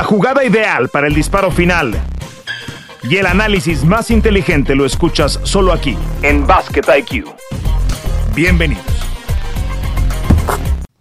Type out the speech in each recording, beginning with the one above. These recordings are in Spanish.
La jugada ideal para el disparo final y el análisis más inteligente lo escuchas solo aquí, en Basket IQ. Bienvenidos.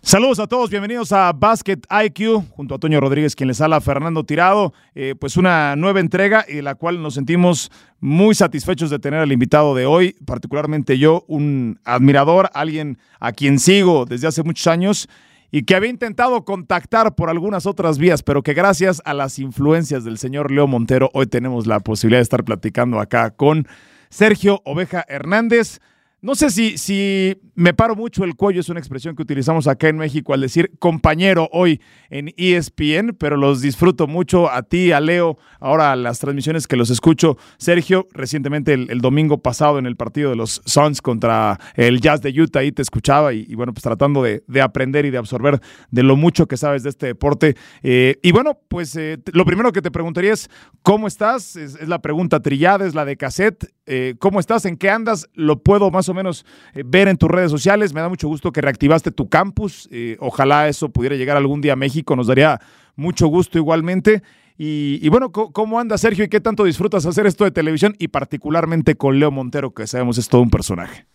Saludos a todos, bienvenidos a Basket IQ, junto a Toño Rodríguez, quien les habla, Fernando Tirado. Eh, pues una nueva entrega y la cual nos sentimos muy satisfechos de tener al invitado de hoy, particularmente yo, un admirador, alguien a quien sigo desde hace muchos años y que había intentado contactar por algunas otras vías, pero que gracias a las influencias del señor Leo Montero, hoy tenemos la posibilidad de estar platicando acá con Sergio Oveja Hernández. No sé si, si me paro mucho el cuello, es una expresión que utilizamos acá en México al decir compañero hoy en ESPN, pero los disfruto mucho a ti, a Leo, ahora las transmisiones que los escucho. Sergio, recientemente el, domingo pasado en el partido de los Suns contra el Jazz de Utah, ahí te escuchaba y, bueno, pues tratando de, aprender y de absorber de lo mucho que sabes de este deporte. Eh, y bueno, pues eh, lo primero que te preguntaría es, ¿cómo estás? Es, la pregunta trillada, es la de cassette. Eh, ¿Cómo estás? ¿En qué andas? Lo puedo más o menos eh, ver en tus redes sociales. Me da mucho gusto que reactivaste tu campus. Eh, ojalá eso pudiera llegar algún día a México. Nos daría mucho gusto igualmente. Y, bueno, ¿cómo anda Sergio y qué tanto disfrutas hacer esto de televisión y particularmente con Leo Montero, que sabemos es todo un personaje?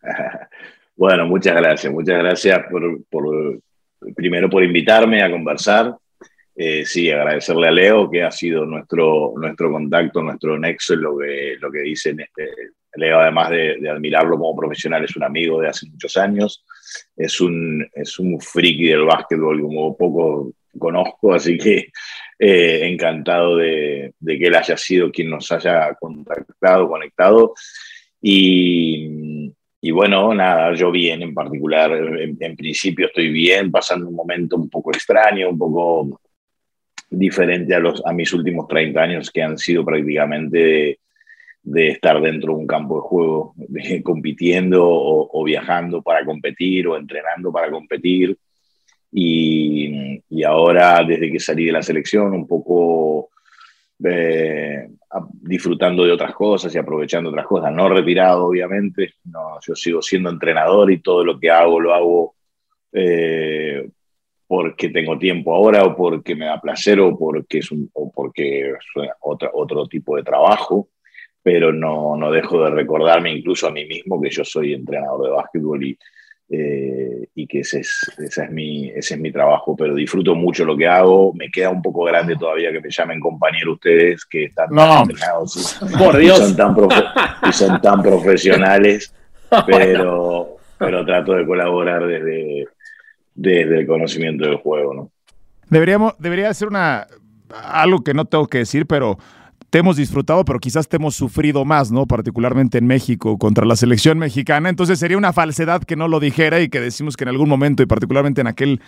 Bueno, muchas gracias. Muchas gracias por, primero por invitarme a conversar. Eh, sí, agradecerle a Leo, que ha sido nuestro, nuestro contacto, nuestro nexo en lo que, lo que dicen este, Leo, además de, admirarlo como profesional, es un amigo de hace muchos años, es un, es un friki del básquetbol como poco conozco, así que eh, encantado de, que él haya sido quien nos haya contactado, conectado. Y, y bueno, nada, yo bien en particular, en, principio estoy bien, pasando un momento un poco extraño, un poco diferente a, los, a mis últimos 30 años que han sido prácticamente de estar dentro de un campo de juego, compitiendo o, viajando para competir o entrenando para competir. Y, y, ahora, desde que salí de la selección, un poco eh, disfrutando de otras cosas y aprovechando otras cosas. No retirado, obviamente. No, yo sigo siendo entrenador y todo lo que hago lo hago eh, porque tengo tiempo ahora o porque me da placer o porque es, un, o porque es otro, otro tipo de trabajo pero no, no dejo de recordarme incluso a mí mismo que yo soy entrenador de básquetbol y, eh, y que ese es, ese, es mi, ese es mi trabajo, pero disfruto mucho lo que hago. Me queda un poco grande todavía que me llamen compañero ustedes que están entrenados por Dios. Y son, tan y son tan profesionales, pero, pero trato de colaborar desde, desde el conocimiento del juego. ¿no? Deberíamos, debería ser una, algo que no tengo que decir, pero te hemos disfrutado, pero quizás te hemos sufrido más, ¿no? Particularmente en México contra la selección mexicana. Entonces sería una falsedad que no lo dijera y que decimos que en algún momento, y particularmente en aquel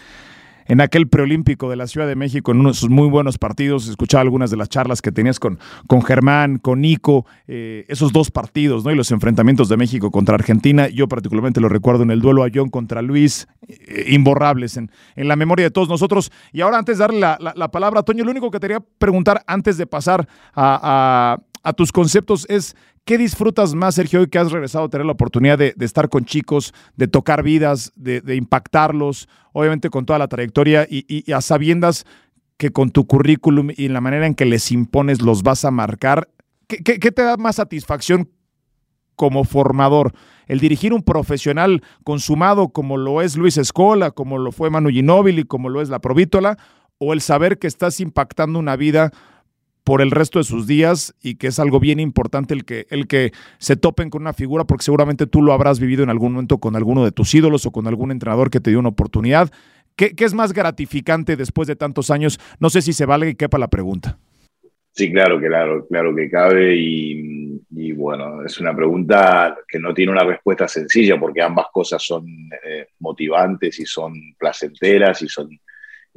en aquel preolímpico de la Ciudad de México, en uno de sus muy buenos partidos. Escuchaba algunas de las charlas que tenías con, con Germán, con Nico, eh, esos dos partidos, ¿no? Y los enfrentamientos de México contra Argentina. Yo particularmente lo recuerdo en el duelo a John contra Luis, eh, imborrables en, en, la memoria de todos nosotros. Y ahora, antes de darle la, palabra a Toño, lo único que te quería preguntar antes de pasar a, a tus conceptos es ¿Qué disfrutas más, Sergio, hoy que has regresado a tener la oportunidad de, estar con chicos, de tocar vidas, de, impactarlos, obviamente con toda la trayectoria y, a sabiendas que con tu currículum y la manera en que les impones los vas a marcar? ¿Qué, te da más satisfacción como formador? El dirigir un profesional consumado como lo es Luis Escola, como lo fue Manu Ginóbili, como lo es la Provítola, o el saber que estás impactando una vida por el resto de sus días y que es algo bien importante el que, el que se topen con una figura, porque seguramente tú lo habrás vivido en algún momento con alguno de tus ídolos o con algún entrenador que te dio una oportunidad. ¿Qué, es más gratificante después de tantos años? No sé si se vale y quepa la pregunta. Sí, claro, claro, claro que cabe y, bueno, es una pregunta que no tiene una respuesta sencilla porque ambas cosas son eh, motivantes y son placenteras y son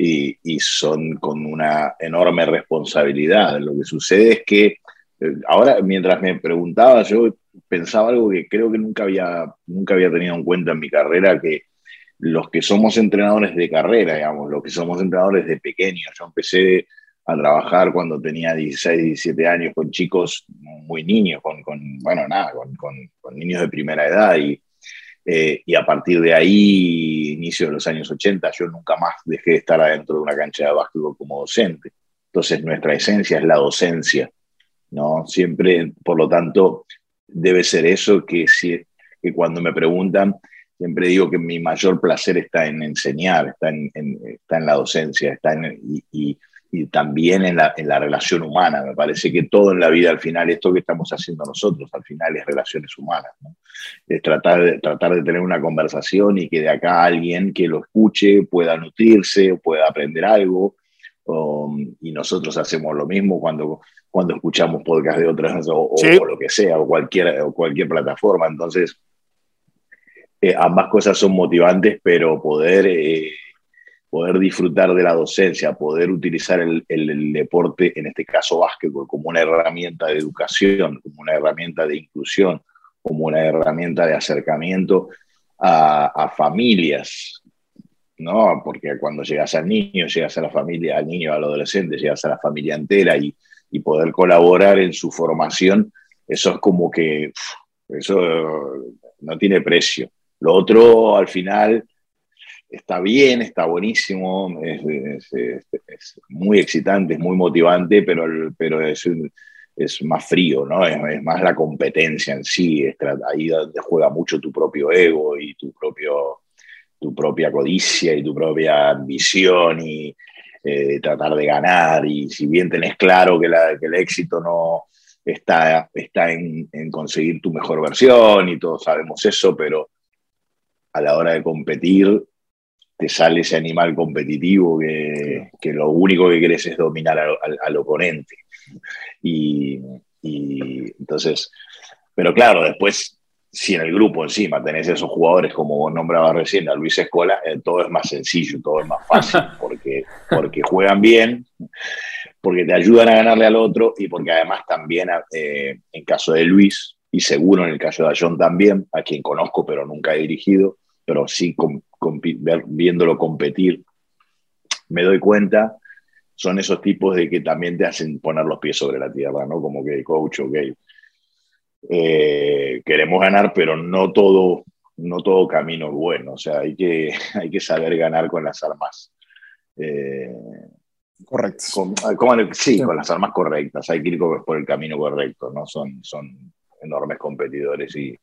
y, son con una enorme responsabilidad. Lo que sucede es que eh, ahora, mientras me preguntaba, yo pensaba algo que creo que nunca había, nunca había tenido en cuenta en mi carrera, que los que somos entrenadores de carrera, digamos, los que somos entrenadores de pequeños, yo empecé a trabajar cuando tenía 16, 17 años con chicos muy niños, con, bueno, nada, con, niños de primera edad y eh, y a partir de ahí, inicio de los años 80, yo nunca más dejé de estar adentro de una cancha de básquetbol como docente. Entonces nuestra esencia es la docencia, ¿no? Siempre, por lo tanto, debe ser eso que, si, que cuando me preguntan, siempre digo que mi mayor placer está en enseñar, está en, está en la docencia, está en, y, y, también en la, en la, relación humana. Me parece que todo en la vida al final, esto que estamos haciendo nosotros, al final es relaciones humanas. ¿no? Es tratar de, tratar de tener una conversación y que de acá alguien que lo escuche pueda nutrirse, pueda aprender algo. y nosotros hacemos lo mismo cuando cuando escuchamos podcast de otras o, lo que sea, o cualquier, o cualquier plataforma. Entonces, eh, ambas cosas son motivantes, pero poder, eh, poder disfrutar de la docencia, poder utilizar el, deporte, en este caso básquetbol, como una herramienta de educación, como una herramienta de inclusión, como una herramienta de acercamiento a, a familias, ¿no? Porque cuando llegas al niño, llegas a la familia, al niño, al adolescente, llegas a la familia entera y y poder colaborar en su formación, eso es como que eso no tiene precio. Lo otro, al final, está bien, está buenísimo, es, muy excitante, es muy motivante, pero, pero es, es más frío, ¿no? Es, más la competencia en sí, ahí donde juega mucho tu propio ego y tu, propio, tu propia codicia y tu propia ambición y, eh, tratar de ganar y si bien tenés claro que, que el éxito no está, está en, en, conseguir tu mejor versión y todos sabemos eso, pero a la hora de competir te sale ese animal competitivo que, que lo único que querés es dominar al, al, oponente. Y, y entonces, pero claro, después si en el grupo encima tenés esos jugadores como vos nombrabas recién, a Luis Escola, eh, todo es más sencillo, todo es más fácil, porque, porque juegan bien, porque te ayudan a ganarle al otro y porque además también, eh, en caso de Luis, y seguro en el caso de John también, a quien conozco pero nunca he dirigido, pero sí viéndolo competir, me doy cuenta, son esos tipos de que también te hacen poner los pies sobre la tierra, ¿no? Como que coach, ok, eh, queremos ganar, pero no todo, no todo camino es bueno. O sea, hay que, hay que saber ganar con las armas. Eh, Correcto. sí, con las armas correctas. Hay que ir por el camino correcto. ¿no? Son, son enormes competidores y,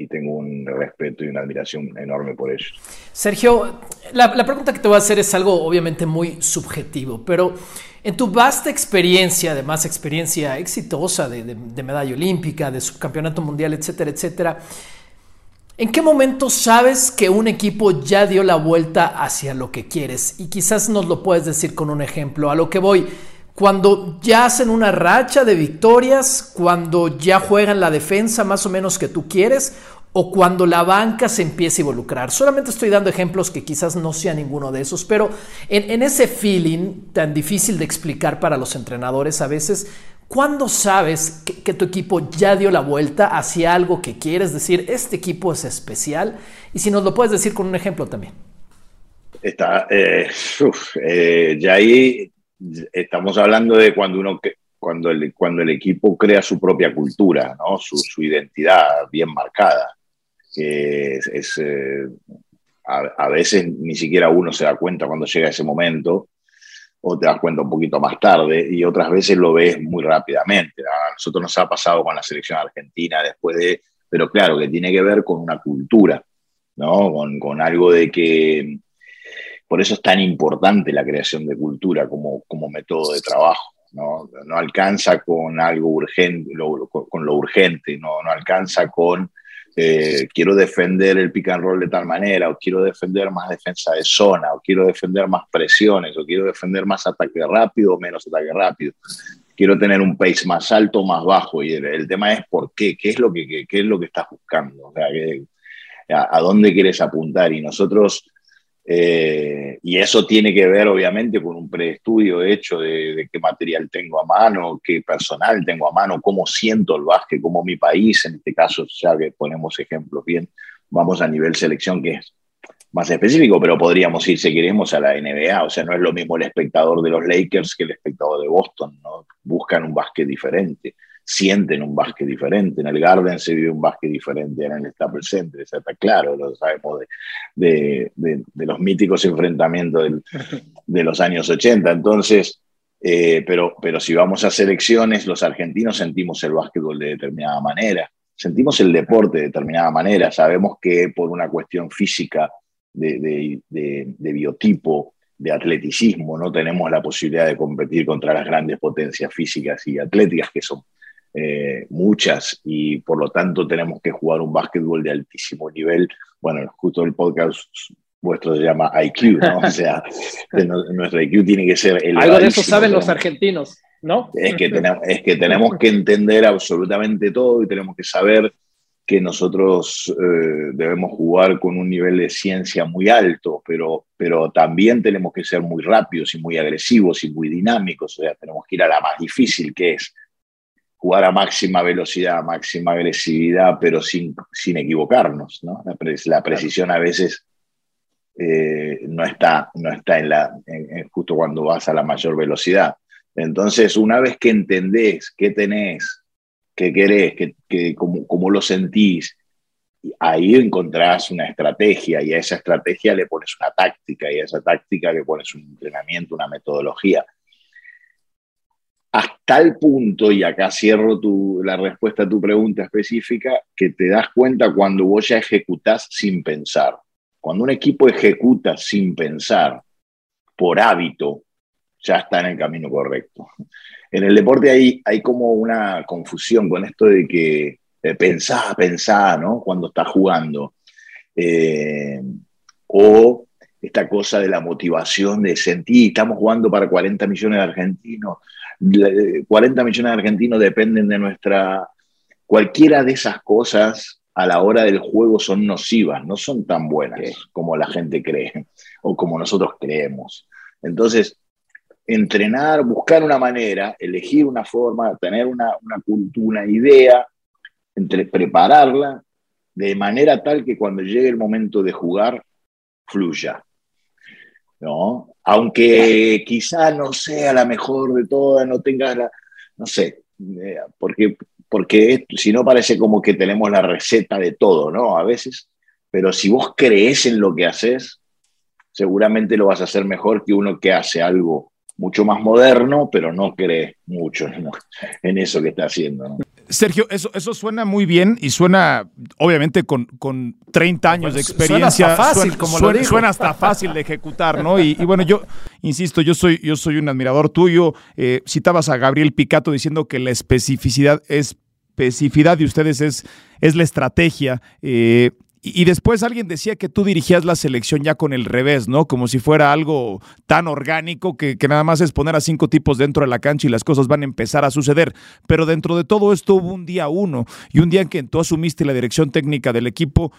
y tengo un respeto y una admiración enorme por ellos. Sergio, la, pregunta que te voy a hacer es algo obviamente muy subjetivo, pero en tu vasta experiencia, además experiencia exitosa de, de, medalla olímpica, de subcampeonato mundial, etcétera, etcétera, ¿en qué momento sabes que un equipo ya dio la vuelta hacia lo que quieres? Y quizás nos lo puedes decir con un ejemplo. A lo que voy, cuando ya hacen una racha de victorias, cuando ya juegan la defensa más o menos que tú quieres, o cuando la banca se empieza a involucrar. Solamente estoy dando ejemplos que quizás no sea ninguno de esos, pero en, ese feeling tan difícil de explicar para los entrenadores a veces, ¿cuándo sabes que, tu equipo ya dio la vuelta hacia algo que quieres decir, este equipo es especial? Y si nos lo puedes decir con un ejemplo también. Está, eh, eh, ya ahí estamos hablando de cuando uno cuando el, cuando el equipo crea su propia cultura, ¿no? su, su identidad bien marcada que es, eh, a, veces ni siquiera uno se da cuenta cuando llega ese momento, o te das cuenta un poquito más tarde, y otras veces lo ves muy rápidamente. Nosotros nos ha pasado con la selección argentina después de, pero claro, que tiene que ver con una cultura, ¿no? Con, con algo de que, por eso es tan importante la creación de cultura como, como método de trabajo. ¿no? no alcanza con algo urgente, con, lo urgente, no, no alcanza con eh, quiero defender el pick and roll de tal manera, o quiero defender más defensa de zona, o quiero defender más presiones, o quiero defender más ataque rápido o menos ataque rápido. Quiero tener un pace más alto o más bajo. Y el, tema es por qué, qué es lo que, qué, es lo que estás buscando, o sea, a, dónde quieres apuntar. Y nosotros eh, y eso tiene que ver, obviamente, con un preestudio hecho de, qué material tengo a mano, qué personal tengo a mano, cómo siento el básquet, cómo mi país, en este caso, ya que ponemos ejemplos bien, vamos a nivel selección, que es más específico, pero podríamos ir, si queremos, a la NBA. O sea, no es lo mismo el espectador de los Lakers que el espectador de Boston, ¿no? Buscan un básquet diferente sienten un básquet diferente. En el Garden se vive un básquet diferente, en el Staples Center, está claro, lo sabemos de, de, de, los míticos enfrentamientos de los años 80. Entonces, Eh, pero, pero si vamos a selecciones, los argentinos sentimos el básquetbol de determinada manera, sentimos el deporte de determinada manera, sabemos que por una cuestión física, de, de biotipo, de atleticismo, no tenemos la posibilidad de competir contra las grandes potencias físicas y atléticas que son eh, muchas y por lo tanto tenemos que jugar un básquetbol de altísimo nivel. Bueno, justo el podcast vuestro se llama IQ, ¿no? O sea, nuestro IQ tiene que ser el Algo de eso saben los argentinos, ¿no? Es que, tenemos, es que tenemos que entender absolutamente todo y tenemos que saber que nosotros eh, debemos jugar con un nivel de ciencia muy alto, pero, pero también tenemos que ser muy rápidos y muy agresivos y muy dinámicos, o sea, tenemos que ir a la más difícil que es jugar a máxima velocidad, máxima agresividad, pero sin, sin equivocarnos. ¿no? La, precisión a veces eh, no está, no está en la, justo cuando vas a la mayor velocidad. Entonces, una vez que entendés qué tenés, qué querés, qué, cómo, cómo, lo sentís, ahí encontrás una estrategia y a esa estrategia le pones una táctica y a esa táctica le pones un entrenamiento, una metodología hasta el punto, y acá cierro tu, la respuesta a tu pregunta específica, que te das cuenta cuando vos ya ejecutás sin pensar. Cuando un equipo ejecuta sin pensar, por hábito, ya está en el camino correcto. En el deporte hay, hay como una confusión con esto de que pensá, pensá, ¿no? Cuando estás jugando. Eh, o esta cosa de la motivación de sentir, estamos jugando para 40 millones de argentinos, 40 millones de argentinos dependen de nuestra... Cualquiera de esas cosas a la hora del juego son nocivas, no son tan buenas como la gente cree o como nosotros creemos. Entonces, entrenar, buscar una manera, elegir una forma, tener una, una cultura, una idea, entre, prepararla de manera tal que cuando llegue el momento de jugar, fluya. ¿No? Aunque quizá no sea la mejor de todas, no tengas la, no sé, eh, porque, porque si no parece como que tenemos la receta de todo, ¿no? A veces, pero si vos crees en lo que haces, seguramente lo vas a hacer mejor que uno que hace algo mucho más moderno, pero no cree mucho en eso que está haciendo. Sergio, eso, eso suena muy bien y suena, obviamente, con, con 30 años de experiencia. Suena hasta fácil, como lo digo. Suena hasta fácil de ejecutar, ¿no? Y, bueno, yo insisto, yo soy, yo soy un admirador tuyo. Eh, citabas a Gabriel Picato diciendo que la especificidad, especificidad de ustedes es, es la estrategia. Eh, y después alguien decía que tú dirigías la selección ya con el revés, ¿no? Como si fuera algo tan orgánico que, nada más es poner a cinco tipos dentro de la cancha y las cosas van a empezar a suceder. Pero dentro de todo esto hubo un día uno y un día en que tú asumiste la dirección técnica del equipo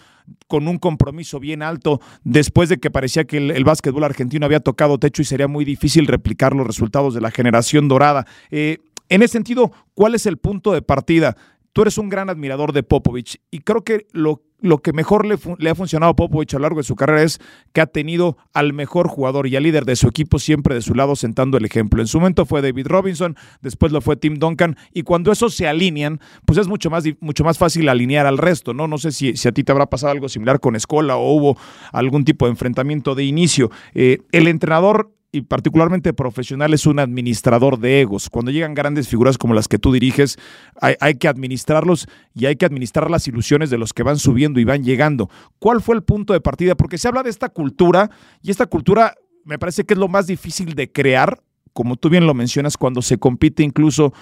con un compromiso bien alto después de que parecía que el, básquetbol argentino había tocado techo y sería muy difícil replicar los resultados de la generación dorada. Eh, en ese sentido, ¿cuál es el punto de partida? Tú eres un gran admirador de Popovich y creo que lo lo que mejor le, le, ha funcionado a Popovich a lo largo de su carrera es que ha tenido al mejor jugador y al líder de su equipo siempre de su lado sentando el ejemplo. En su momento fue David Robinson, después lo fue Tim Duncan, y cuando esos se alinean, pues es mucho más, mucho más fácil alinear al resto, ¿no? No sé si, si a ti te habrá pasado algo similar con Escola o hubo algún tipo de enfrentamiento de inicio. Eh, el entrenador y particularmente profesional es un administrador de egos. Cuando llegan grandes figuras como las que tú diriges, hay, que administrarlos y hay que administrar las ilusiones de los que van subiendo y van llegando. ¿Cuál fue el punto de partida? Porque se habla de esta cultura y esta cultura me parece que es lo más difícil de crear, como tú bien lo mencionas, cuando se compite incluso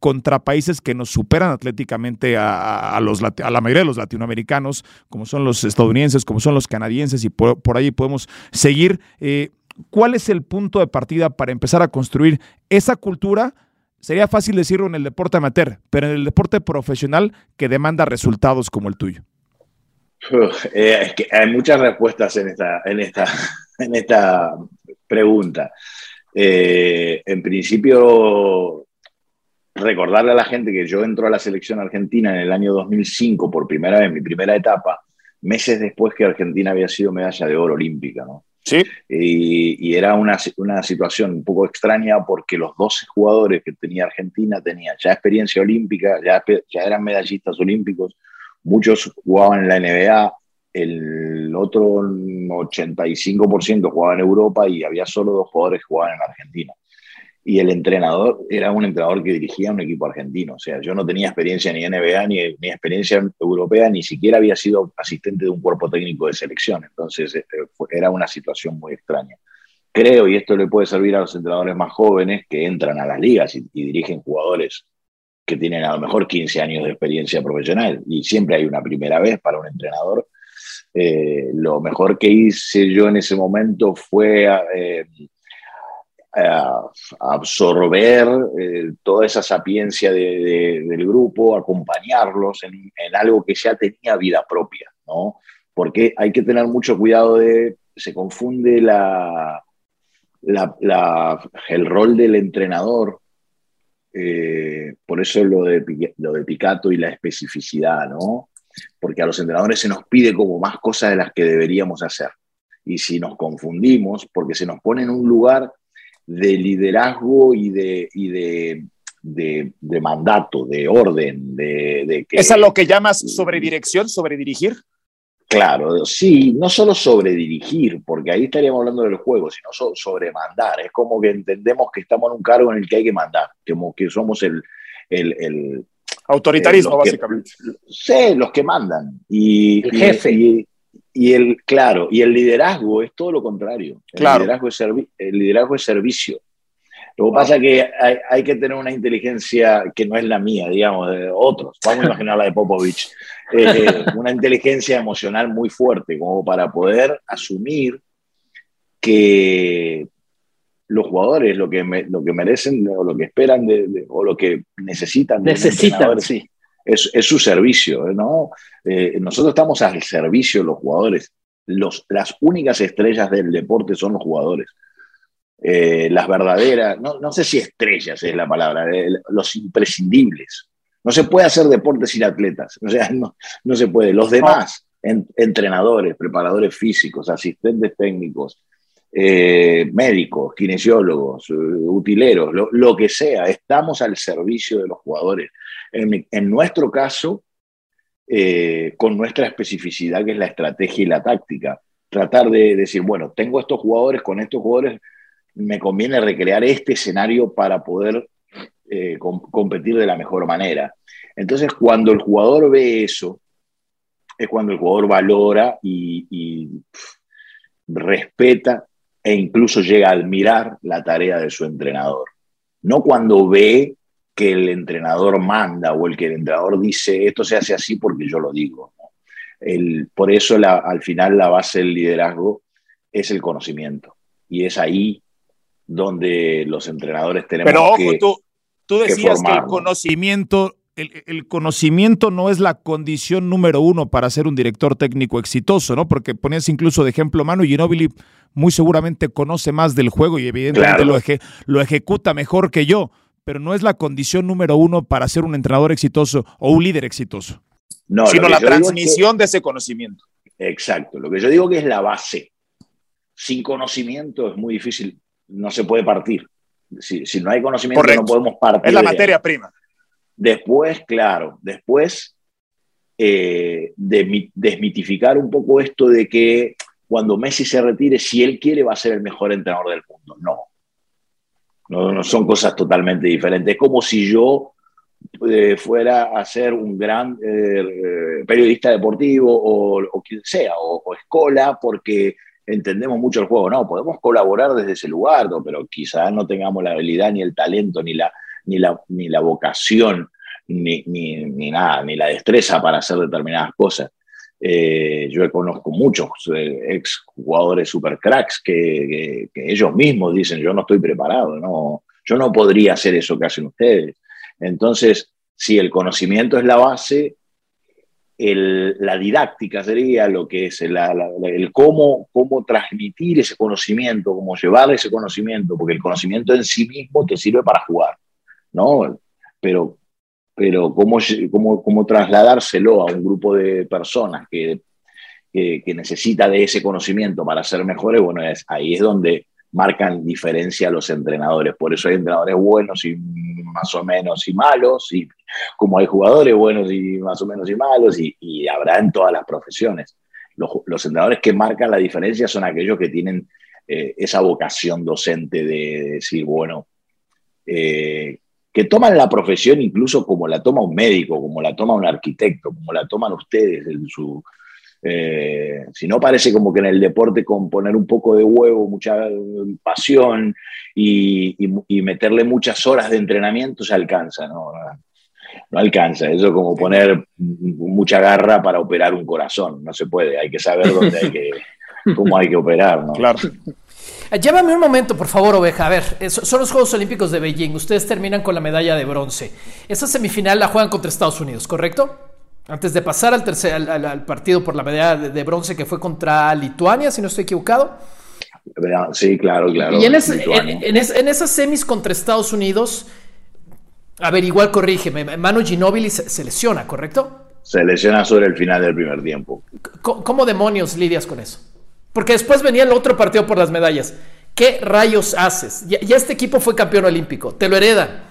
contra países que nos superan atléticamente a, los, a la mayoría de los latinoamericanos, como son los estadounidenses, como son los canadienses, y por, ahí podemos seguir. Eh, ¿Cuál es el punto de partida para empezar a construir esa cultura? Sería fácil decirlo en el deporte amateur, pero en el deporte profesional que demanda resultados como el tuyo. Eh, hay muchas respuestas en esta, en esta, en esta pregunta. Eh, en principio, recordarle a la gente que yo entro a la selección argentina en el año 2005 por primera vez, mi primera etapa, meses después que Argentina había sido medalla de oro olímpica, ¿no? Sí. Y, era una, una, situación un poco extraña porque los 12 jugadores que tenía Argentina tenían ya experiencia olímpica, ya, ya eran medallistas olímpicos, muchos jugaban en la NBA, el otro 85% jugaba en Europa y había solo dos jugadores que jugaban en Argentina. Y el entrenador era un entrenador que dirigía un equipo argentino. O sea, yo no tenía experiencia ni NBA, ni, ni experiencia europea, ni siquiera había sido asistente de un cuerpo técnico de selección. Entonces, eh, era una situación muy extraña. Creo, y esto le puede servir a los entrenadores más jóvenes que entran a las ligas y, dirigen jugadores que tienen a lo mejor 15 años de experiencia profesional, y siempre hay una primera vez para un entrenador. Eh, lo mejor que hice yo en ese momento fue eh, absorber eh, toda esa sapiencia del grupo, acompañarlos en, algo que ya tenía vida propia, ¿no? Porque hay que tener mucho cuidado de, se confunde la, el rol del entrenador, eh, por eso lo de, lo de Picato y la especificidad, ¿no? Porque a los entrenadores se nos pide como más cosas de las que deberíamos hacer. Y si nos confundimos, porque se nos pone en un lugar de liderazgo y de, y de, de, mandato, de orden, de, que... ¿Es a lo que llamas sobredirección, sobredirigir? Claro, sí, no solo sobredirigir, porque ahí estaríamos hablando del juego, sino sobre mandar. Es como que entendemos que estamos en un cargo en el que hay que mandar, como que somos el... el, Autoritarismo, básicamente. sí, los que mandan. Y, el jefe. Y el, claro, y el liderazgo es todo lo contrario. El, claro. liderazgo, es el liderazgo es servicio. Lo que pasa es que hay, hay, que tener una inteligencia que no es la mía, digamos, de otros. Vamos a imaginar la de Popovich. Eh, una inteligencia emocional muy fuerte, como para poder asumir que los jugadores lo que, lo que merecen o lo que esperan de, o lo que necesitan. Necesitan, sí es, su servicio, ¿no? Eh, nosotros estamos al servicio de los jugadores. Los, las únicas estrellas del deporte son los jugadores. Eh, las verdaderas, no, no, sé si estrellas es la palabra, eh, los imprescindibles. No se puede hacer deporte sin atletas, o sea, no, no se puede. Los demás, entrenadores, preparadores físicos, asistentes técnicos, médicos, kinesiólogos, utileros, lo, que sea, estamos al servicio de los jugadores. En, nuestro caso, eh, con nuestra especificidad, que es la estrategia y la táctica, tratar de decir, bueno, tengo estos jugadores, con estos jugadores me conviene recrear este escenario para poder eh, competir de la mejor manera. Entonces, cuando el jugador ve eso, es cuando el jugador valora y respeta e incluso llega a admirar la tarea de su entrenador. No cuando ve que el entrenador manda o el que el entrenador dice esto se hace así porque yo lo digo. El, por eso al final la base del liderazgo es el conocimiento y es ahí donde los entrenadores tenemos Pero ojo, tú, tú decías que, el conocimiento el, conocimiento no es la condición número uno para ser un director técnico exitoso, ¿no? Porque ponías incluso de ejemplo Manu Ginóbili muy seguramente conoce más del juego y evidentemente lo, lo ejecuta mejor que yo pero no es la condición número uno para ser un entrenador exitoso o un líder exitoso, no, sino la transmisión de ese conocimiento. Exacto, lo que yo digo que es la base. Sin conocimiento es muy difícil, no se puede partir. Si, no hay conocimiento no podemos partir. Es la materia prima. Después, claro, después eh, de, desmitificar un poco esto de que cuando Messi se retire, si él quiere, va a ser el mejor entrenador del mundo. No, no, son cosas totalmente diferentes. Es como si yo eh, fuera a ser un gran eh, periodista deportivo o, quien sea, o, escola, porque entendemos mucho el juego. No, podemos colaborar desde ese lugar, pero quizás no tengamos la habilidad, ni el talento, ni la, ni la, ni la vocación, ni, ni nada, ni la destreza para hacer determinadas cosas. Eh, yo conozco muchos eh, ex jugadores super cracks que, ellos mismos dicen, yo no estoy preparado, no, yo no podría hacer eso que hacen ustedes. Entonces, si el conocimiento es la base, la didáctica sería lo que es el, el cómo, cómo transmitir ese conocimiento, cómo llevar ese conocimiento, porque el conocimiento en sí mismo te sirve para jugar, ¿no? Pero pero cómo, cómo, cómo trasladárselo a un grupo de personas que, que, necesita de ese conocimiento para ser mejores, bueno, ahí es donde marcan diferencia los entrenadores. Por eso hay entrenadores buenos y más o menos y malos, y como hay jugadores buenos y más o menos y malos, y, y habrá en todas las profesiones. Los, los, entrenadores que marcan la diferencia son aquellos que tienen eh, esa vocación docente de decir, bueno, eh, que toman la profesión incluso como la toma un médico, como la toma un arquitecto, como la toman ustedes en su... Eh, si no parece como que en el deporte con poner un poco de huevo, mucha pasión y, meterle muchas horas de entrenamiento se alcanza, ¿no? No alcanza, eso es como poner mucha garra para operar un corazón, no se puede, hay que saber dónde hay que, cómo hay que operar, ¿no? Claro. Eh, llévame un momento, por favor, Oveja. A ver, son los Juegos Olímpicos de Beijing. Ustedes terminan con la medalla de bronce. Esa semifinal la juegan contra Estados Unidos, ¿correcto? Antes de pasar al, tercer, al, partido por la medalla de, bronce que fue contra Lituania, si no estoy equivocado. Sí, claro, claro. Y en, esas semis contra Estados Unidos, a ver, igual corrígeme, Manu Ginóbili se, lesiona, ¿correcto? Se lesiona sobre el final del primer tiempo. ¿Cómo demonios lidias con eso? Porque después venía el otro partido por las medallas. ¿Qué rayos haces? Ya, este equipo fue campeón olímpico, te lo heredan.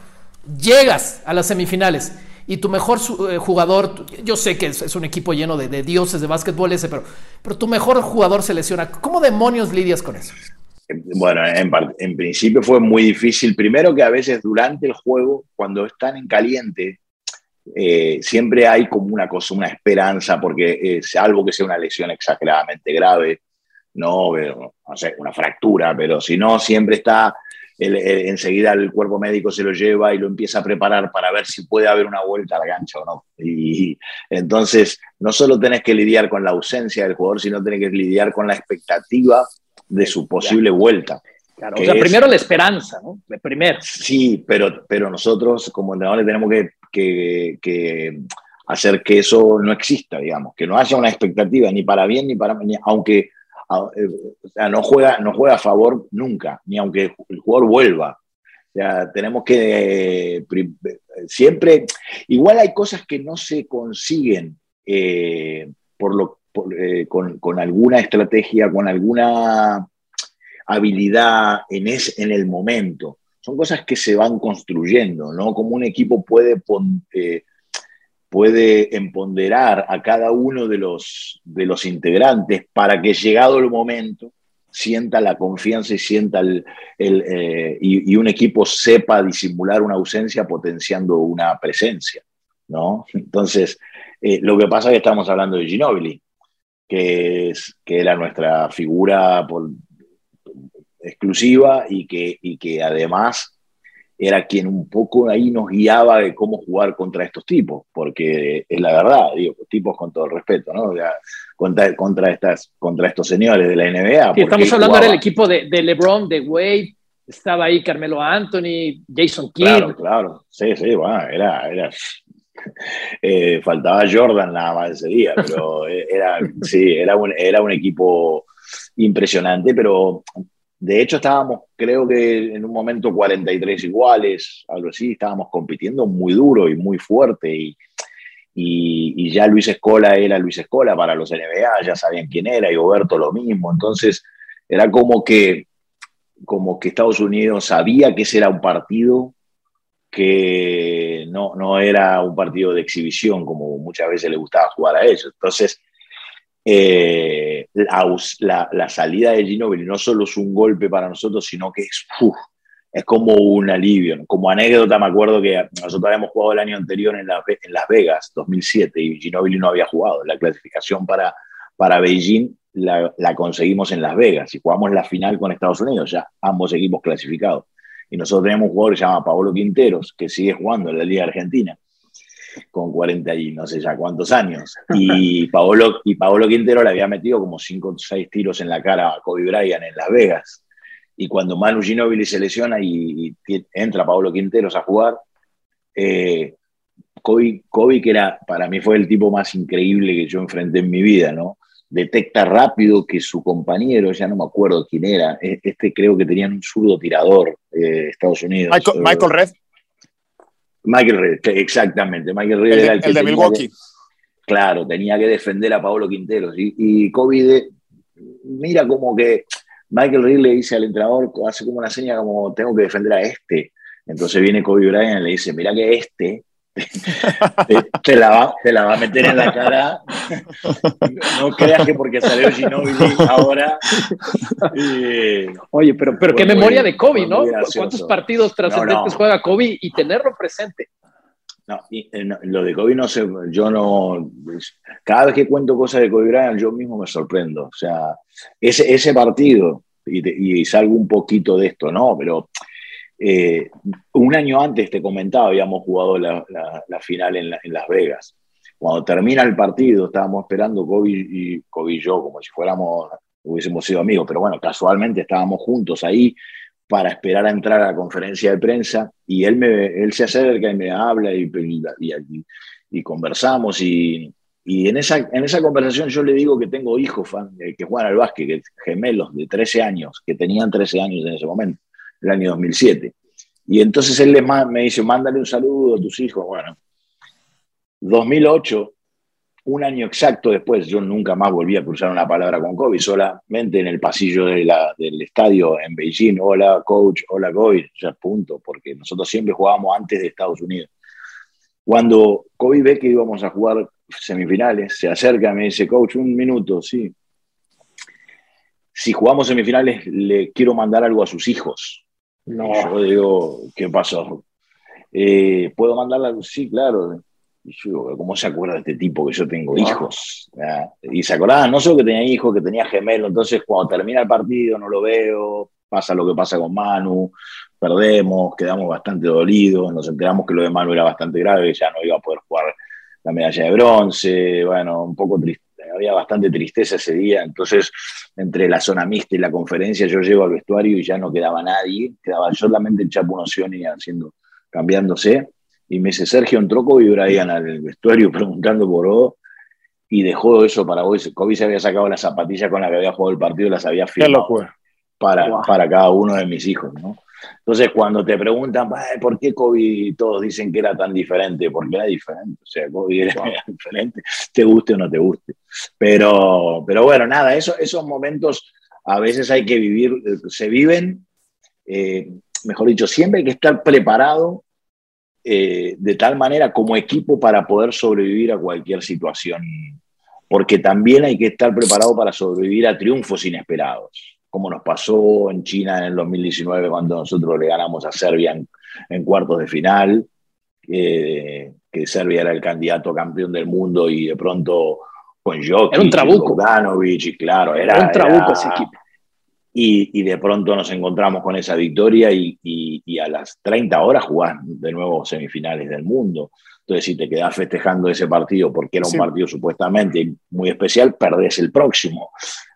Llegas a las semifinales y tu mejor eh, jugador, yo sé que es, un equipo lleno de, dioses de básquetbol ese, pero, pero tu mejor jugador se lesiona. ¿Cómo demonios lidias con eso? Bueno, en, principio fue muy difícil. Primero que a veces durante el juego, cuando están en caliente, eh, siempre hay como una cosa, una esperanza, porque eh, salvo que sea una lesión exageradamente grave, no, no sé, una fractura, pero si no, siempre está, enseguida el cuerpo médico se lo lleva y lo empieza a preparar para ver si puede haber una vuelta a la cancha o no. Y entonces, no solo tenés que lidiar con la ausencia del jugador, sino tenés que lidiar con la expectativa de su posible vuelta. Claro, o sea, primero la esperanza, ¿no? Primero. Sí, pero, pero nosotros como entrenadores tenemos que, que, hacer que eso no exista, digamos, que no haya una expectativa ni para bien ni para mal, aunque o sea, no juega, no juega a favor nunca, ni aunque el jugador vuelva. O sea, tenemos que eh, siempre, igual hay cosas que no se consiguen eh, por lo, con, con, alguna estrategia, con alguna habilidad en, es, en el momento. Son cosas que se van construyendo, ¿no? Como un equipo puede puede empoderar a cada uno de los, de los integrantes para que llegado el momento sienta la confianza y sienta el, eh, y, un equipo sepa disimular una ausencia potenciando una presencia, ¿no? Entonces, eh, lo que pasa es que estamos hablando de Ginobili, que, es, que era nuestra figura exclusiva y que, y que además era quien un poco ahí nos guiaba de cómo jugar contra estos tipos, porque es la verdad, digo, tipos con todo el respeto, ¿no? contra, contra, estas, contra estos señores de la NBA. estamos hablando del equipo de, LeBron, de Wade, estaba ahí Carmelo Anthony, Jason Kidd. Claro, claro, sí, sí, bueno, era, era eh, faltaba Jordan nada más ese día, pero era, sí, era un, era un equipo impresionante, pero de hecho, estábamos, creo que en un momento 43 iguales, algo así, estábamos compitiendo muy duro y muy fuerte. Y, y, ya Luis Escola era Luis Escola para los NBA, ya sabían quién era, y Roberto lo mismo. Entonces, era como que, como que Estados Unidos sabía que ese era un partido que no, no era un partido de exhibición, como muchas veces le gustaba jugar a ellos. Entonces, eh, la, salida de Ginobili no solo es un golpe para nosotros, sino que es, es como un alivio. Como anécdota, me acuerdo que nosotros habíamos jugado el año anterior en, en Las Vegas, 2007, y Ginobili no había jugado. La clasificación para, para Beijing la, la, conseguimos en Las Vegas y jugamos la final con Estados Unidos, ya ambos equipos clasificados. Y nosotros tenemos un jugador que se llama Paolo Quinteros, que sigue jugando en la Liga Argentina con 40 y no sé ya cuántos años. Y Paolo, y Paolo Quintero le había metido como 5 o 6 tiros en la cara a Kobe Bryant en Las Vegas. Y cuando Manu Ginobili se lesiona y, entra Paolo Quinteros a jugar, eh, Kobe, Kobe, que era, para mí fue el tipo más increíble que yo enfrenté en mi vida, ¿no? Detecta rápido que su compañero, ya no me acuerdo quién era, e, este creo que tenían un zurdo tirador de Estados Unidos. Michael, Michael Red. Michael Reed, exactamente. Michael Reed era el que. de Milwaukee. claro, tenía que defender a Pablo Quinteros. Y, y Kobe, mira como que Michael Reed le dice al entrenador, hace como una seña como tengo que defender a este. Entonces viene Kobe Bryant y le dice, mira que este te, la va, te, la va, a meter en la cara. No creas que porque salió Ginobili ahora. Oye, pero, pero qué memoria de Kobe, ¿no? ¿Cuántos partidos trascendentes juega Kobe y tenerlo presente? Eh, no, lo de Kobe no sé, yo no. Cada vez que cuento cosas de Kobe Bryant, yo mismo me sorprendo. O sea, ese, ese partido, y, y salgo un poquito de esto, ¿no? Pero eh, un año antes, te comentaba, habíamos jugado la, final en, Las Vegas. Cuando termina el partido, estábamos esperando Kobe y, Kobe y yo, como si fuéramos, hubiésemos sido amigos, pero bueno, casualmente estábamos juntos ahí para esperar a entrar a la conferencia de prensa y él, me, él se acerca y me habla y, y conversamos y, en, esa, en esa conversación yo le digo que tengo hijos fan, eh, que juegan al básquet, gemelos de 13 años, que tenían 13 años en ese momento el año 2007. Y entonces él me dice, mándale un saludo a tus hijos. Bueno, 2008, un año exacto después, yo nunca más volví a cruzar una palabra con Kobe, solamente en el pasillo del estadio en Beijing, hola coach, hola Kobe, ya punto, porque nosotros siempre jugábamos antes de Estados Unidos. Cuando Kobe ve que íbamos a jugar semifinales, se acerca y me dice, coach, un minuto, sí. Si jugamos semifinales, le quiero mandar algo a sus hijos. No. Yo digo, ¿qué pasó? Eh, ¿Puedo mandarla? Sí, claro. Y yo ¿cómo se acuerda de este tipo que yo tengo hijos? Y se acordaba no solo que tenía hijos, que tenía gemelo. Entonces, cuando termina el partido, no lo veo. Pasa lo que pasa con Manu. Perdemos, quedamos bastante dolidos. Nos enteramos que lo de Manu era bastante grave, ya no iba a poder jugar la medalla de bronce. Bueno, un poco triste había bastante tristeza ese día, entonces entre la zona mixta y la conferencia yo llego al vestuario y ya no quedaba nadie, quedaba solamente el Chapo Nocioni haciendo, cambiándose, y me dice, Sergio, entró Kobe Bryant al vestuario preguntando por vos, y dejó eso para hoy. Kobe se había sacado las zapatillas con las que había jugado el partido, las había firmado para, para cada uno de mis hijos, ¿no? Entonces, cuando te preguntan, ¿por qué Kobe todos dicen que era tan diferente? Porque era diferente. O sea, Kobe era diferente, te guste o no te guste. Pero, pero bueno, nada, eso, esos momentos a veces hay que vivir, se viven, eh, mejor dicho, siempre hay que estar preparado eh, de tal manera como equipo para poder sobrevivir a cualquier situación. Porque también hay que estar preparado para sobrevivir a triunfos inesperados como nos pasó en China en el 2019 cuando nosotros le ganamos a Serbia en, cuartos de final, que Serbia era el candidato campeón del mundo y de pronto con Jokic, era un trabuco. y claro, era, un trabuco ese equipo. Y, y, de pronto nos encontramos con esa victoria y, y, a las 30 horas jugás de nuevo semifinales del mundo. Entonces, si te quedás festejando ese partido porque era un partido supuestamente muy especial, perdés el próximo.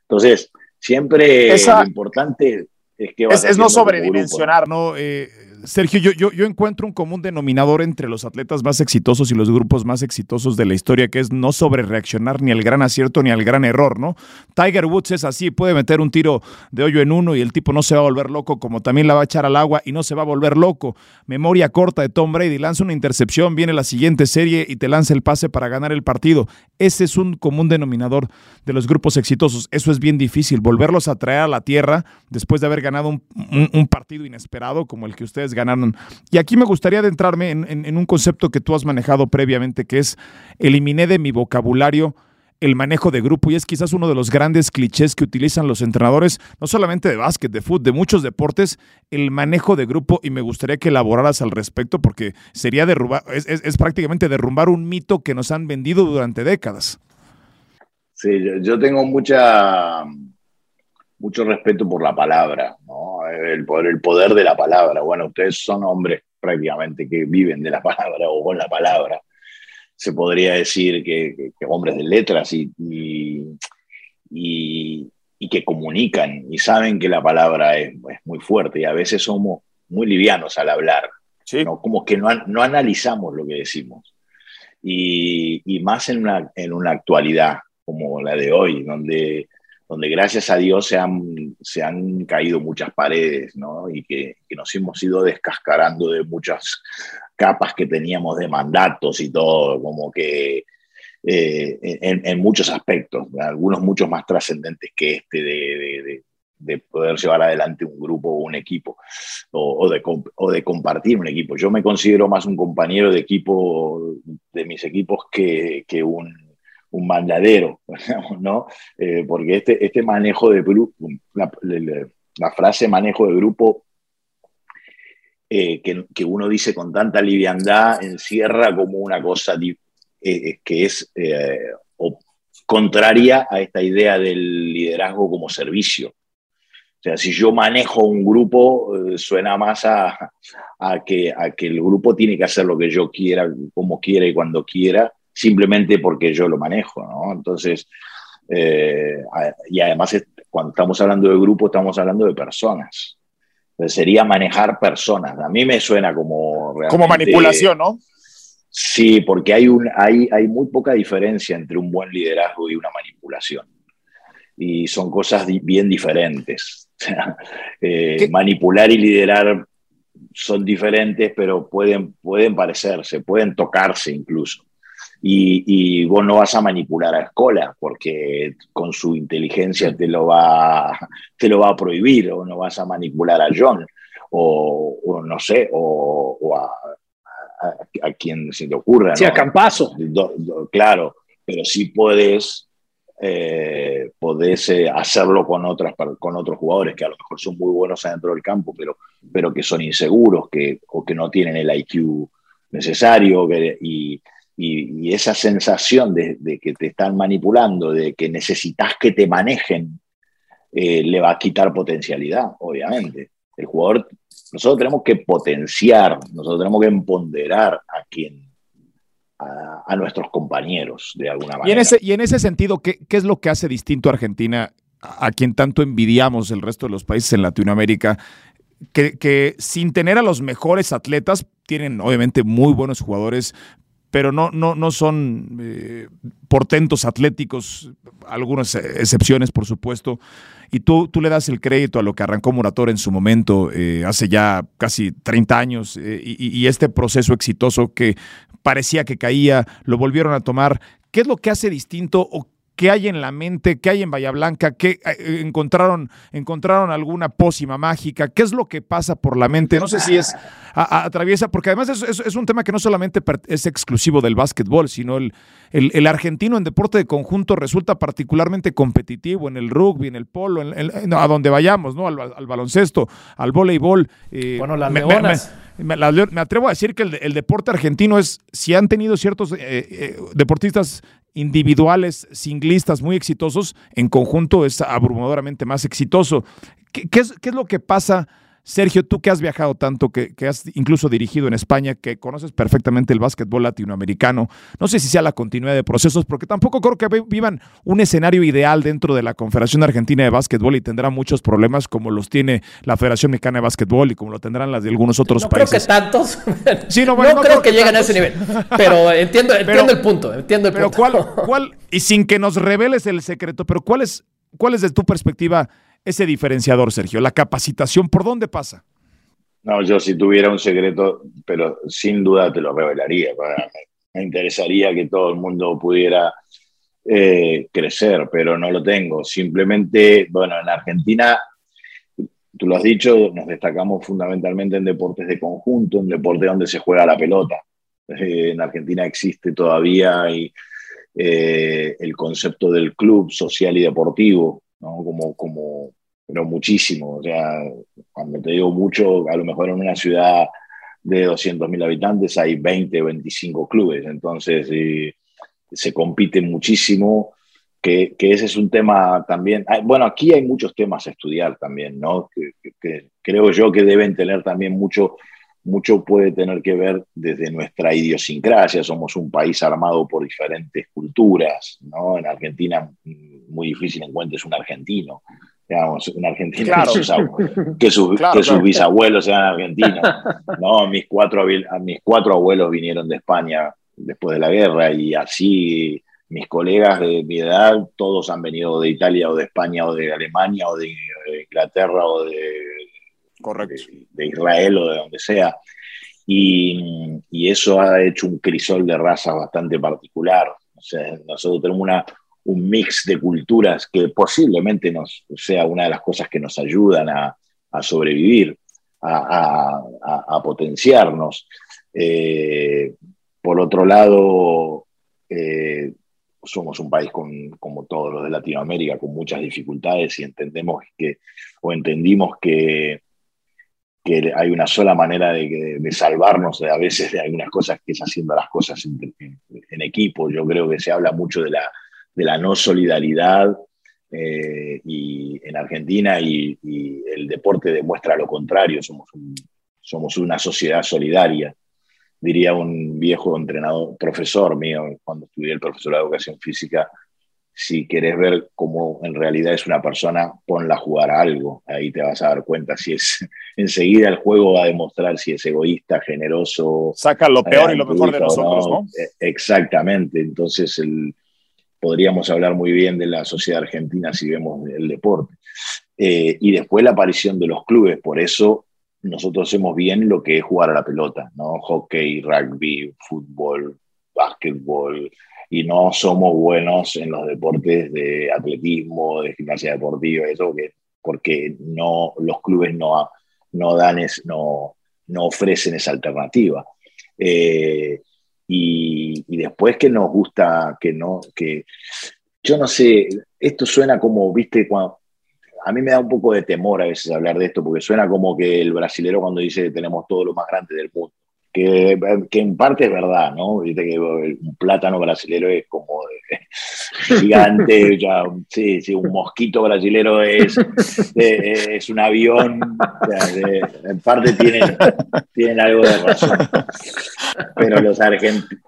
Entonces, Siempre lo importante es que... es, no sobredimensionar, ¿no? Eh, Sergio, yo, yo, yo, encuentro un común denominador entre los atletas más exitosos y los grupos más exitosos de la historia, que es no sobrereaccionar ni al gran acierto ni al gran error, ¿no? Tiger Woods es así, puede meter un tiro de hoyo en uno y el tipo no se va a volver loco, como también la va a echar al agua y no se va a volver loco. Memoria corta de Tom Brady, lanza una intercepción, viene la siguiente serie y te lanza el pase para ganar el partido. Ese es un común denominador de los grupos exitosos. Eso es bien difícil, volverlos a traer a la tierra después de haber ganado un, un partido inesperado como el que ustedes ganaron. Y aquí me gustaría adentrarme en, un concepto que tú has manejado previamente, que es eliminé de mi vocabulario el manejo de grupo y es quizás uno de los grandes clichés que utilizan los entrenadores, no solamente de básquet, de fútbol, de muchos deportes, el manejo de grupo y me gustaría que elaboraras al respecto porque sería derrubar, es, prácticamente derrumbar un mito que nos han vendido durante décadas. Sí, yo tengo mucha, mucho respeto por la palabra, el, poder, el poder de la palabra. Bueno, ustedes son hombres prácticamente que viven de la palabra o con la palabra. Se podría decir que, hombres de letras y, y, que comunican y saben que la palabra es, muy fuerte y a veces somos muy livianos al hablar. ¿no? Como que no, no analizamos lo que decimos. Y, y, más en una, en una actualidad como la de hoy, donde donde gracias a Dios se han, se han caído muchas paredes, ¿no? Y que, nos hemos ido descascarando de muchas capas que teníamos de mandatos y todo, como que eh, en, muchos aspectos, algunos muchos más trascendentes que este, de, de poder llevar adelante un grupo o un equipo, o, de, o, de, compartir un equipo. Yo me considero más un compañero de equipo de mis equipos que, que un, un, mandadero, ¿no? Eh, porque este, este manejo de grupo, la, frase manejo de grupo eh, que, que, uno dice con tanta liviandad encierra como una cosa eh, que es contraria a esta idea del liderazgo como servicio. O sea, si yo manejo un grupo, suena más a que el grupo tiene que hacer lo que yo quiera, como quiera y cuando quiera, simplemente porque yo lo manejo, ¿no? Entonces, eh, y además cuando estamos hablando de grupo, estamos hablando de personas. Entonces, sería manejar personas. A mí me suena como... Como manipulación, ¿no? Sí, porque hay, un, hay, hay muy poca diferencia entre un buen liderazgo y una manipulación. Y son cosas bien diferentes. Eh, manipular y liderar son diferentes, pero pueden, pueden parecerse, pueden tocarse incluso. Y, y, vos no vas a manipular a Escola porque con su inteligencia te lo va, te lo va a prohibir, o no vas a manipular a John, o, no sé, o, a, a, quien se te ocurra. Sí, a Campazo. claro, pero sí puedes eh, podés eh, hacerlo con, otras, con otros jugadores que a lo mejor son muy buenos adentro del campo, pero, pero que son inseguros que, o que no tienen el IQ necesario y, y, esa sensación de, que te están manipulando, de que necesitas que te manejen, eh, le va a quitar potencialidad, obviamente. El jugador, nosotros tenemos que potenciar, nosotros tenemos que empoderar a quien a, nuestros compañeros de alguna manera. Y en ese, y en ese sentido, ¿qué, ¿qué, es lo que hace distinto a Argentina, a, quien tanto envidiamos el resto de los países en Latinoamérica? Que, que, sin tener a los mejores atletas, tienen obviamente muy buenos jugadores, pero no, no, no son eh, portentos atléticos, algunas excepciones, por supuesto. Y tú, tú le das el crédito a lo que arrancó Murator en su momento, eh, hace ya casi 30 años, eh, y, y, este proceso exitoso que parecía que caía, lo volvieron a tomar. ¿Qué es lo que hace distinto o qué hay en la mente, qué hay en Bahía Blanca, qué eh, encontraron, encontraron alguna pócima mágica, qué es lo que pasa por la mente. No sé si es atraviesa, porque además es, un tema que no solamente es exclusivo del básquetbol, sino el, el, argentino en deporte de conjunto resulta particularmente competitivo en el rugby, en el polo, en, a donde vayamos, ¿no? Al, baloncesto, al voleibol. Eh, bueno, las leonas. Me, atrevo a decir que el, deporte argentino es, si han tenido ciertos eh, deportistas individuales, singlistas muy exitosos, en conjunto es abrumadoramente más exitoso. ¿Qué, es, qué es, lo que pasa? Sergio, tú que has viajado tanto, que, has incluso dirigido en España, que conoces perfectamente el básquetbol latinoamericano, no sé si sea la continuidad de procesos, porque tampoco creo que vivan un escenario ideal dentro de la Confederación Argentina de Básquetbol y tendrá muchos problemas como los tiene la Federación Mexicana de Básquetbol y como lo tendrán las de algunos otros no países. Creo que tantos. Sí, no, creo, que, lleguen a ese nivel. Pero entiendo, entiendo el punto. Entiendo el pero punto. ¿cuál, cuál, y sin que nos reveles el secreto, pero cuál es, cuál es de tu perspectiva? Ese diferenciador, Sergio? La capacitación, ¿por dónde pasa? No, yo si tuviera un secreto, pero sin duda te lo revelaría. Me interesaría que todo el mundo pudiera eh, crecer, pero no lo tengo. Simplemente, bueno, en Argentina, tú lo has dicho, nos destacamos fundamentalmente en deportes de conjunto, en deportes donde se juega la pelota. Eh, en Argentina existe todavía y, eh, el concepto del club social y deportivo, ¿no? como, como, pero muchísimo. O sea, cuando te digo mucho, a lo mejor en una ciudad de 200.000 habitantes hay 20, 25 clubes, entonces se compite muchísimo, que, que, ese es un tema también. Bueno, aquí hay muchos temas a estudiar también, ¿no? Que, creo yo que deben tener también mucho, mucho puede tener que ver desde nuestra idiosincrasia, somos un país armado por diferentes culturas, ¿no? En Argentina muy difícil encuentres un argentino, digamos, un argentino que, sus, bisabuelos sean argentinos. No, mis cuatro, mis cuatro abuelos vinieron de España después de la guerra y así mis colegas de mi edad, todos han venido de Italia o de España o de Alemania o de Inglaterra o de, de, Israel o de donde sea. Y, y, eso ha hecho un crisol de raza bastante particular. O sea, nosotros tenemos una, un mix de culturas que posiblemente nos, sea una de las cosas que nos ayudan a, sobrevivir, a, potenciarnos. Eh, por otro lado, eh, somos un país con, como todos los de Latinoamérica, con muchas dificultades y entendemos que, o entendimos que, que hay una sola manera de, salvarnos de, a veces de algunas cosas, que es haciendo las cosas en, equipo. Yo creo que se habla mucho de la, de la no solidaridad eh, y en Argentina y, el deporte demuestra lo contrario, somos, somos una sociedad solidaria diría un viejo entrenador, profesor mío, cuando estudié el profesor de educación física, si querés ver cómo en realidad es una persona, ponla a jugar a algo. Ahí te vas a dar cuenta si es. Enseguida el juego va a demostrar si es egoísta, generoso. Saca lo peor y lo mejor de nosotros, ¿no? Eh, exactamente. Entonces, el, podríamos hablar muy bien de la sociedad argentina si vemos el deporte. Eh, y después la aparición de los clubes. Por eso nosotros hacemos bien lo que es jugar a la pelota, ¿no? Hockey, rugby, fútbol, básquetbol, y no somos buenos en los deportes de atletismo, de gimnasia deportiva, eso, porque no, los clubes no, no dan, es, no, no ofrecen esa alternativa. Eh, y, y, después que nos gusta, que no, que yo no sé, esto suena como, viste, cuando, a mí me da un poco de temor a veces hablar de esto, porque suena como que el brasilero cuando dice que tenemos todo lo más grande del mundo, que, que en parte es verdad, ¿no? Viste que un plátano brasilero es como gigante, ya, sí, sí, un mosquito brasilero es, es, un avión, en parte tienen, tienen algo de razón. Pero los,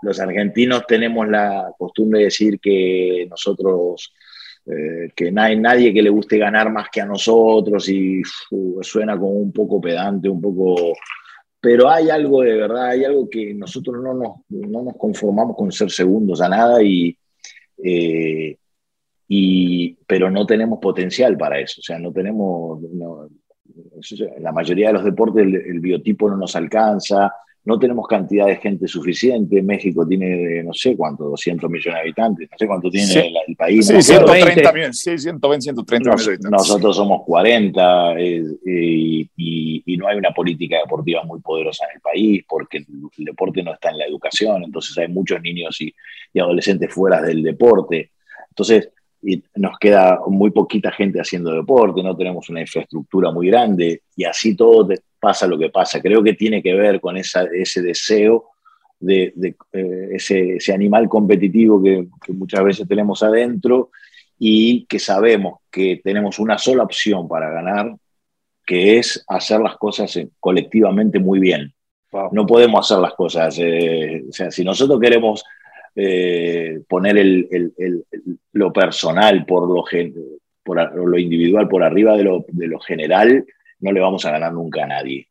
los argentinos tenemos la costumbre de decir que nosotros eh, que no hay nadie que le guste ganar más que a nosotros y suena como un poco pedante, un poco... Pero hay algo de verdad, hay algo que nosotros no nos, no nos conformamos con ser segundos a nada y, eh, y, pero no tenemos potencial para eso, o sea, no tenemos, la mayoría de los deportes el, biotipo no nos alcanza, no tenemos cantidad de gente suficiente. México tiene, no sé cuánto, 200 millones de habitantes, no sé cuánto tiene el, país. Sí, 130, sí, 120, 130 millones de habitantes. Nosotros somos 40 eh, y, no hay una política deportiva muy poderosa en el país porque el, deporte no está en la educación, entonces hay muchos niños y, y adolescentes fuera del deporte. Entonces, y nos queda muy poquita gente haciendo deporte, no tenemos una infraestructura muy grande y así todo pasa lo que pasa. Creo que tiene que ver con esa, ese deseo de, eh, ese, ese, animal competitivo que, muchas veces tenemos adentro y que sabemos que tenemos una sola opción para ganar, que es hacer las cosas colectivamente muy bien. No podemos hacer las cosas, eh, o sea, si nosotros queremos eh, poner el, lo personal por lo, por lo individual por arriba de lo, de lo, general, no le vamos a ganar nunca a nadie.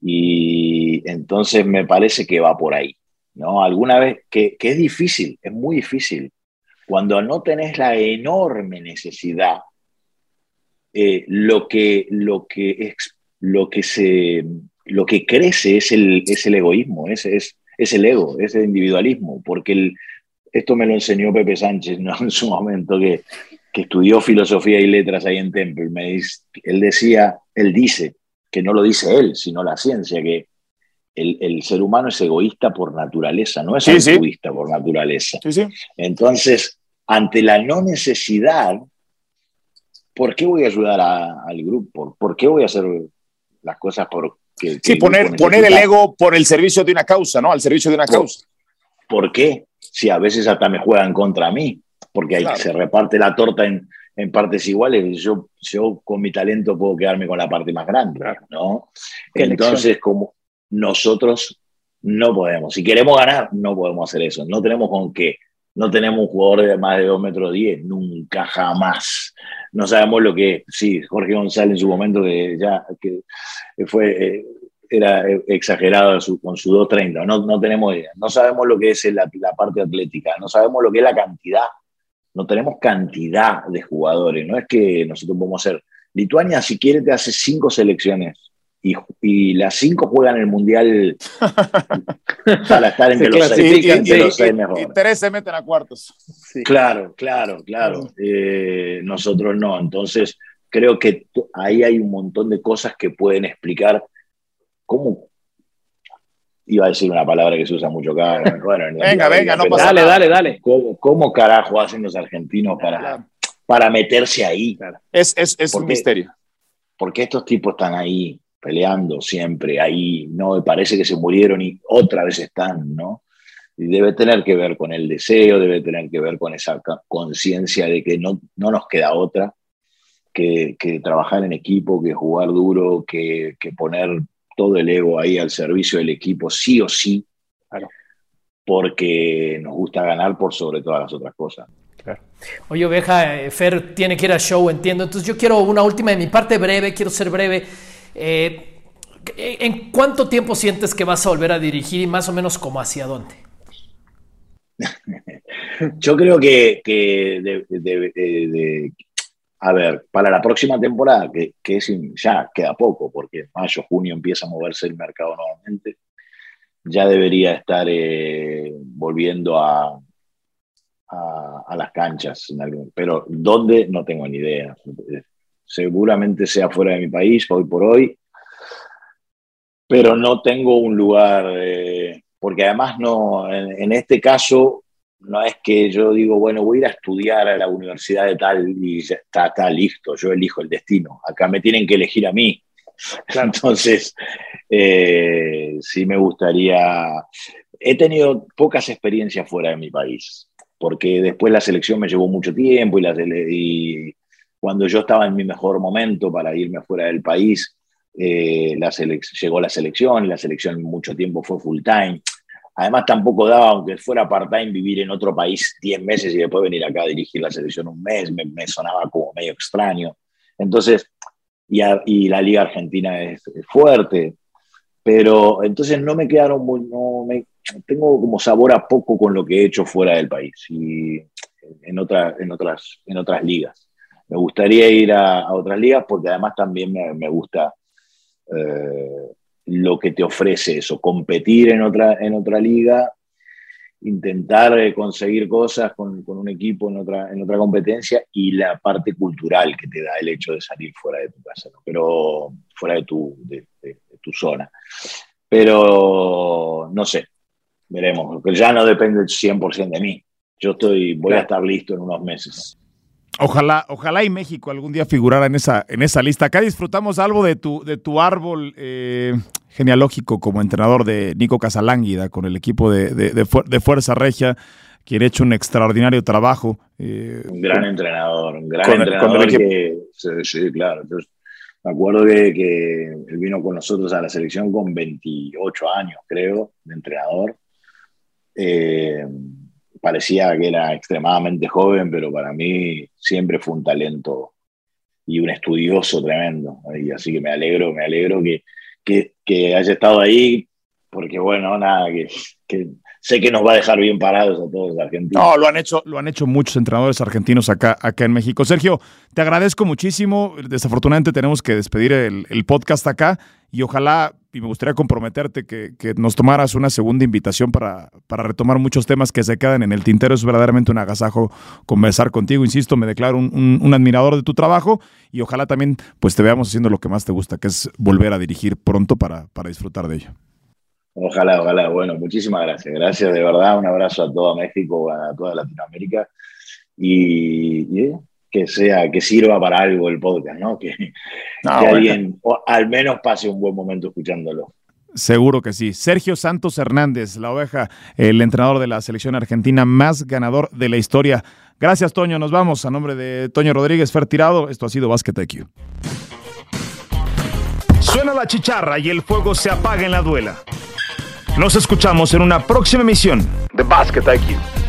Y entonces me parece que va por ahí. ¿no? Alguna vez, que, que es difícil, es muy difícil. Cuando no tenés la enorme necesidad, eh, lo, que, lo, que lo, que se, lo que crece es el, es el egoísmo, es, es, es el ego, es el individualismo, porque el, esto me lo enseñó Pepe Sánchez ¿no? en su momento, que, que, estudió filosofía y letras ahí en Temple. Me, él decía, él dice, que no lo dice él, sino la ciencia, que el, el ser humano es egoísta por naturaleza, no es egoísta por naturaleza. Entonces, ante la no necesidad, ¿por qué voy a ayudar al grupo? ¿Por qué voy a hacer las cosas por sí, poner, poner el ego por el servicio de una causa, ¿no? Al servicio de una causa. ¿Por qué? Si a veces hasta me juegan contra mí, porque ahí se reparte la torta en, en, partes iguales. Yo, yo con mi talento puedo quedarme con la parte más grande, ¿no? Entonces, como nosotros no podemos, si queremos ganar, no podemos hacer eso. No tenemos con qué. No tenemos un jugador de más de 2 metros 10, nunca, jamás. No sabemos lo que Sí, Jorge González en su momento que ya que fue, eh, era exagerado con su 2.30. No, no tenemos idea. No sabemos lo que es la, la, parte atlética. No sabemos lo que es la cantidad. No tenemos cantidad de jugadores. No es que nosotros podemos hacer. Lituania, si quiere, te hace cinco selecciones y, las cinco juegan el mundial para estar entre los seis, y, mejor. Y tres se meten a cuartos. Claro, claro, claro. Eh, nosotros no. Entonces, creo que ahí hay un montón de cosas que pueden explicar cómo. Iba a decir una palabra que se usa mucho acá. venga, venga, no pasa Dale, dale, dale. ¿Cómo, carajo hacen los argentinos para, para meterse ahí? Es, es, es un misterio. Porque estos tipos están ahí peleando siempre, ahí, ¿no? Parece que se murieron y otra vez están, ¿no? Y debe tener que ver con el deseo, debe tener que ver con esa conciencia de que no, no nos queda otra que, trabajar en equipo, que jugar duro, que, poner todo el ego ahí al servicio del equipo, sí o sí, porque nos gusta ganar por sobre todas las otras cosas. Oye, Oveja, eh, Fer tiene que ir al show, entiendo. Entonces yo quiero una última de mi parte breve, quiero ser breve. Eh, ¿En cuánto tiempo sientes que vas a volver a dirigir y más o menos como hacia dónde? Yo creo que, a ver, para la próxima temporada, que, que ya queda poco, porque en mayo, junio empieza a moverse el mercado nuevamente, ya debería estar eh, volviendo a, a, las canchas, pero ¿dónde? No tengo ni idea. Seguramente sea fuera de mi país, hoy por hoy, pero no tengo un lugar, eh, porque además no, en, este caso no es que yo digo, bueno, voy a ir a estudiar a la universidad de tal y ya está, está listo, yo elijo el destino. Acá me tienen que elegir a mí. Entonces, eh, sí me gustaría. He tenido pocas experiencias fuera de mi país, porque después la selección me llevó mucho tiempo y, la, y cuando yo estaba en mi mejor momento para irme fuera del país, eh, la llegó la selección y la selección mucho tiempo fue full time. Además, tampoco daba, aunque fuera part-time, vivir en otro país 10 meses y después venir acá a dirigir la selección un mes, me, sonaba como medio extraño. Entonces, y, la Liga Argentina es, fuerte, pero entonces no me quedaron muy, no me, tengo como sabor a poco con lo que he hecho fuera del país y en, otra, en, otras, en otras ligas. Me gustaría ir a, otras ligas porque además también me, me gusta eh, lo que te ofrece eso, competir en otra, en otra liga, intentar eh, conseguir cosas con, con, un equipo en otra, en otra competencia y la parte cultural que te da el hecho de salir fuera de tu casa, pero fuera de tu, de, tu zona. Pero no sé, veremos, porque ya no depende 100% de mí. Yo estoy, voy a estar listo en unos meses. Ojalá, ojalá y México algún día figurara en esa, en esa lista. Acá disfrutamos algo de tu, de tu árbol eh, genealógico como entrenador de Nico Casalánguida con el equipo de, de, Fuerza Regia, quien ha hecho un extraordinario trabajo. Eh, un gran entrenador, un gran entrenador que, sí, claro. me acuerdo que, que, él vino con nosotros a la selección con 28 años, creo, de entrenador. Eh, parecía que era extremadamente joven, pero para mí siempre fue un talento y un estudioso tremendo. Y así que me alegro, me alegro que, que, que haya estado ahí, porque bueno, nada, que, que sé que nos va a dejar bien parados a todos los argentinos. No, lo han hecho, lo han hecho muchos entrenadores argentinos acá, acá en México. Sergio, te agradezco muchísimo. Desafortunadamente tenemos que despedir el, el podcast acá y ojalá, y me gustaría comprometerte que, que nos tomaras una segunda invitación para, para, retomar muchos temas que se quedan en el tintero. Es verdaderamente un agasajo conversar contigo. Insisto, me declaro un, un, admirador de tu trabajo y ojalá también pues te veamos haciendo lo que más te gusta, que es volver a dirigir pronto para, para disfrutar de ello. Ojalá, ojalá. Bueno, muchísimas gracias. Gracias de verdad. Un abrazo a todo México, a toda Latinoamérica. Y, que sea, que sirva para algo el podcast, ¿no? Que, alguien al menos pase un buen momento escuchándolo. Seguro que sí. Sergio Santos Hernández, la oveja, el entrenador de la selección argentina más ganador de la historia. Gracias, Toño. Nos vamos. A nombre de Toño Rodríguez Fer Tirado, esto ha sido Basket IQ. Suena la chicharra y el fuego se apaga en la duela. Nos escuchamos en una próxima emisión de Basket IQ.